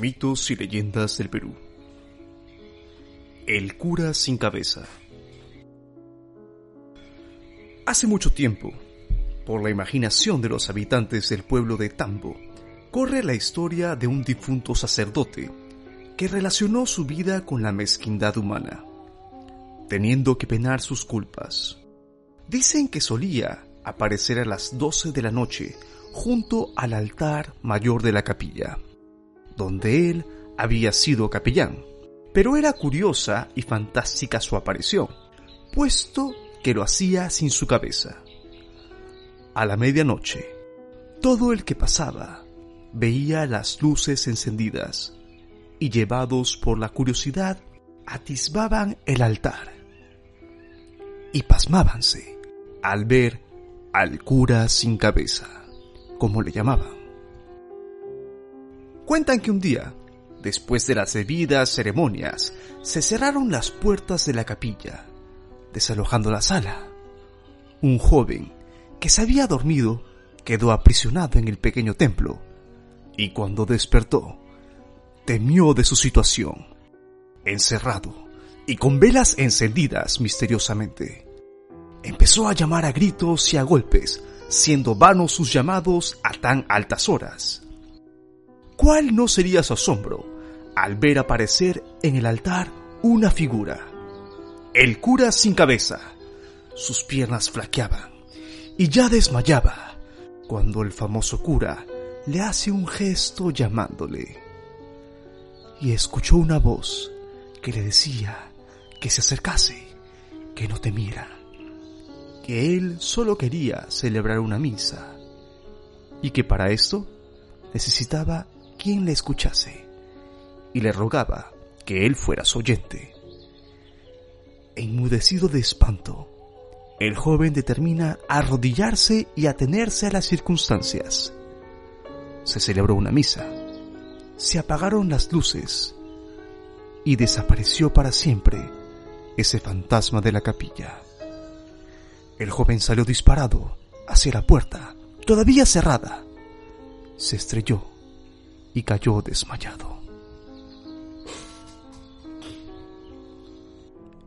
Mitos y leyendas del Perú. El cura sin cabeza. Hace mucho tiempo, por la imaginación de los habitantes del pueblo de Tambo, corre la historia de un difunto sacerdote que relacionó su vida con la mezquindad humana, teniendo que penar sus culpas. Dicen que solía aparecer a las 12 de la noche junto al altar mayor de la capilla, donde él había sido capellán. Pero era curiosa y fantástica su aparición, puesto que lo hacía sin su cabeza. A la medianoche, todo el que pasaba veía las luces encendidas y llevados por la curiosidad atisbaban el altar y pasmábanse al ver al cura sin cabeza como le llamaban. Cuentan que un día, después de las debidas ceremonias, se cerraron las puertas de la capilla, desalojando la sala. Un joven que se había dormido quedó aprisionado en el pequeño templo y cuando despertó, temió de su situación, encerrado y con velas encendidas misteriosamente. Empezó a llamar a gritos y a golpes siendo vanos sus llamados a tan altas horas. ¿Cuál no sería su asombro al ver aparecer en el altar una figura? El cura sin cabeza. Sus piernas flaqueaban y ya desmayaba cuando el famoso cura le hace un gesto llamándole. Y escuchó una voz que le decía que se acercase, que no temiera que él solo quería celebrar una misa y que para esto necesitaba quien le escuchase y le rogaba que él fuera su oyente. Enmudecido de espanto, el joven determina arrodillarse y atenerse a las circunstancias. Se celebró una misa, se apagaron las luces y desapareció para siempre ese fantasma de la capilla. El joven salió disparado hacia la puerta, todavía cerrada. Se estrelló y cayó desmayado.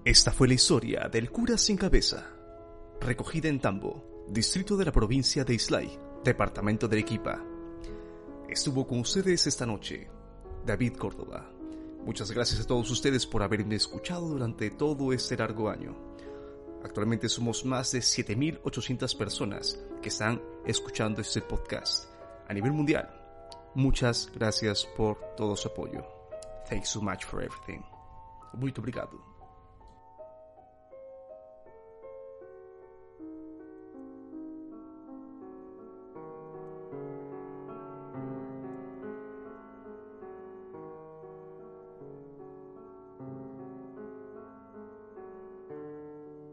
Esta fue la historia del cura sin cabeza, recogida en Tambo, distrito de la provincia de Islay, departamento de Arequipa. Estuvo con ustedes esta noche David Córdoba. Muchas gracias a todos ustedes por haberme escuchado durante todo este largo año. Actualmente somos más de 7.800 personas que están escuchando este podcast a nivel mundial. Muchas gracias por todo su apoyo. Thanks so much for everything. Muito obrigado.